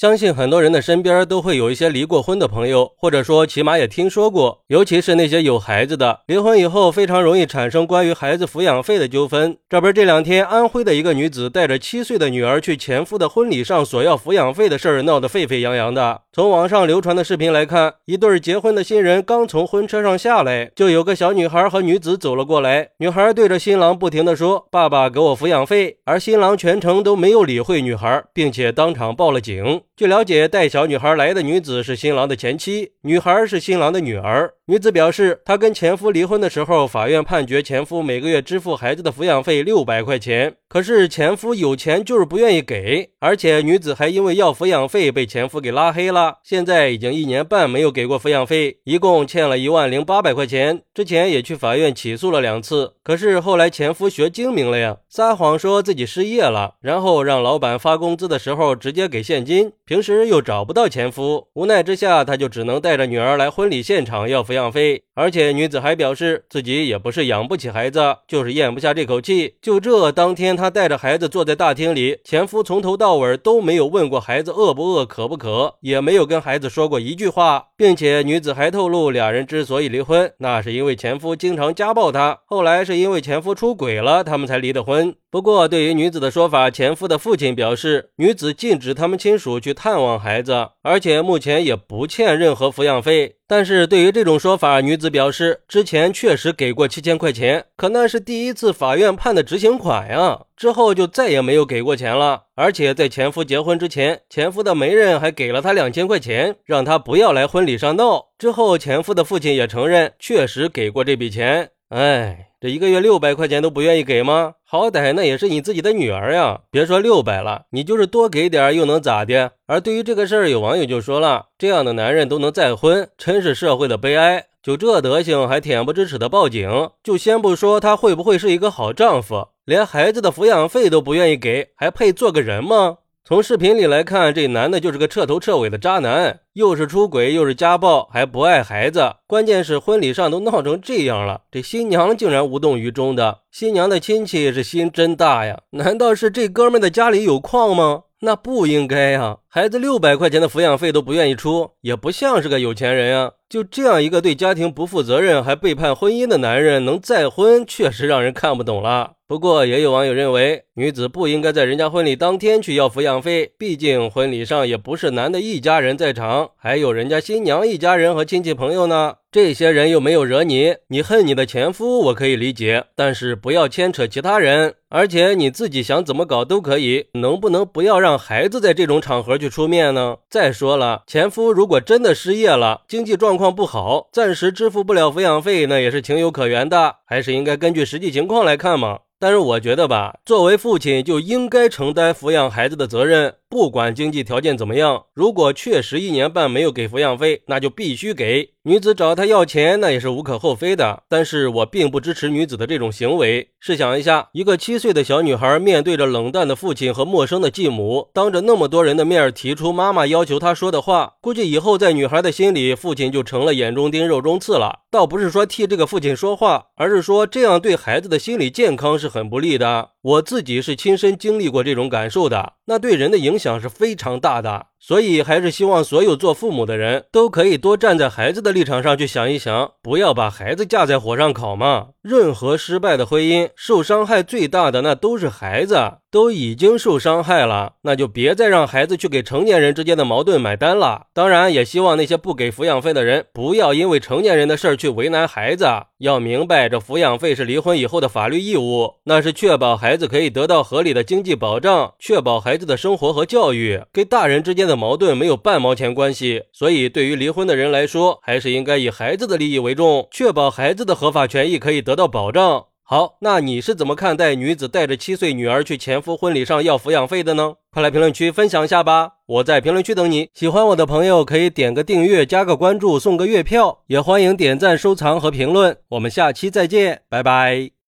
相信很多人的身边都会有一些离过婚的朋友，或者说起码也听说过，尤其是那些有孩子的，离婚以后非常容易产生关于孩子抚养费的纠纷。这不是这两天安徽的一个女子带着七岁的女儿去前夫的婚礼上索要抚养费的事儿闹得沸沸扬扬的。从网上流传的视频来看，一对结婚的新人刚从婚车上下来，就有个小女孩和女子走了过来，女孩对着新郎不停的说：“爸爸给我抚养费。”而新郎全程都。没有理会女孩，并且当场报了警。据了解，带小女孩来的女子是新郎的前妻，女孩是新郎的女儿。女子表示，她跟前夫离婚的时候，法院判决前夫每个月支付孩子的抚养费六百块钱。可是前夫有钱就是不愿意给，而且女子还因为要抚养费被前夫给拉黑了。现在已经一年半没有给过抚养费，一共欠了一万零八百块钱。之前也去法院起诉了两次，可是后来前夫学精明了呀，撒谎说自己失业了，然后让老板发工资的时候直接给现金。平时又找不到前夫，无奈之下，他就只能带着女儿来婚礼现场要抚养养费。而且女子还表示自己也不是养不起孩子，就是咽不下这口气。就这当天，她带着孩子坐在大厅里，前夫从头到尾都没有问过孩子饿不饿、渴不渴，也没有跟孩子说过一句话，并且女子还透露，俩人之所以离婚，那是因为前夫经常家暴她，后来是因为前夫出轨了，他们才离的婚。不过，对于女子的说法，前夫的父亲表示，女子禁止他们亲属去探望孩子，而且目前也不欠任何抚养费。但是对于这种说法，女子表示，之前确实给过七千块钱，可那是第一次法院判的执行款呀，之后就再也没有给过钱了。而且在前夫结婚之前，前夫的媒人还给了她两千块钱，让她不要来婚礼上闹。之后，前夫的父亲也承认，确实给过这笔钱。哎。这一个月六百块钱都不愿意给吗？好歹那也是你自己的女儿呀！别说六百了，你就是多给点又能咋的？而对于这个事儿，有网友就说了：这样的男人都能再婚，真是社会的悲哀。就这德行还恬不知耻的报警？就先不说他会不会是一个好丈夫，连孩子的抚养费都不愿意给，还配做个人吗？从视频里来看，这男的就是个彻头彻尾的渣男，又是出轨，又是家暴，还不爱孩子。关键是婚礼上都闹成这样了，这新娘竟然无动于衷的。新娘的亲戚是心真大呀？难道是这哥们的家里有矿吗？那不应该呀！孩子六百块钱的抚养费都不愿意出，也不像是个有钱人呀。就这样一个对家庭不负责任还背叛婚姻的男人，能再婚，确实让人看不懂了。不过，也有网友认为，女子不应该在人家婚礼当天去要抚养费，毕竟婚礼上也不是男的一家人在场，还有人家新娘一家人和亲戚朋友呢。这些人又没有惹你，你恨你的前夫，我可以理解，但是不要牵扯其他人，而且你自己想怎么搞都可以，能不能不要让孩子在这种场合去出面呢？再说了，前夫如果真的失业了，经济状况不好，暂时支付不了抚养费，那也是情有可原的，还是应该根据实际情况来看嘛。但是我觉得吧，作为父父亲就应该承担抚养孩子的责任。不管经济条件怎么样，如果确实一年半没有给抚养费，那就必须给。女子找他要钱，那也是无可厚非的。但是我并不支持女子的这种行为。试想一下，一个七岁的小女孩面对着冷淡的父亲和陌生的继母，当着那么多人的面提出妈妈要求她说的话，估计以后在女孩的心里，父亲就成了眼中钉、肉中刺了。倒不是说替这个父亲说话，而是说这样对孩子的心理健康是很不利的。我自己是亲身经历过这种感受的，那对人的影响是非常大的。所以，还是希望所有做父母的人都可以多站在孩子的立场上去想一想，不要把孩子架在火上烤嘛。任何失败的婚姻，受伤害最大的那都是孩子。都已经受伤害了，那就别再让孩子去给成年人之间的矛盾买单了。当然，也希望那些不给抚养费的人不要因为成年人的事儿去为难孩子。要明白，这抚养费是离婚以后的法律义务，那是确保孩子可以得到合理的经济保障，确保孩子的生活和教育，跟大人之间的矛盾没有半毛钱关系。所以，对于离婚的人来说，还是应该以孩子的利益为重，确保孩子的合法权益可以得到保障。好，那你是怎么看待女子带着七岁女儿去前夫婚礼上要抚养费的呢？快来评论区分享一下吧！我在评论区等你。喜欢我的朋友可以点个订阅、加个关注、送个月票，也欢迎点赞、收藏和评论。我们下期再见，拜拜。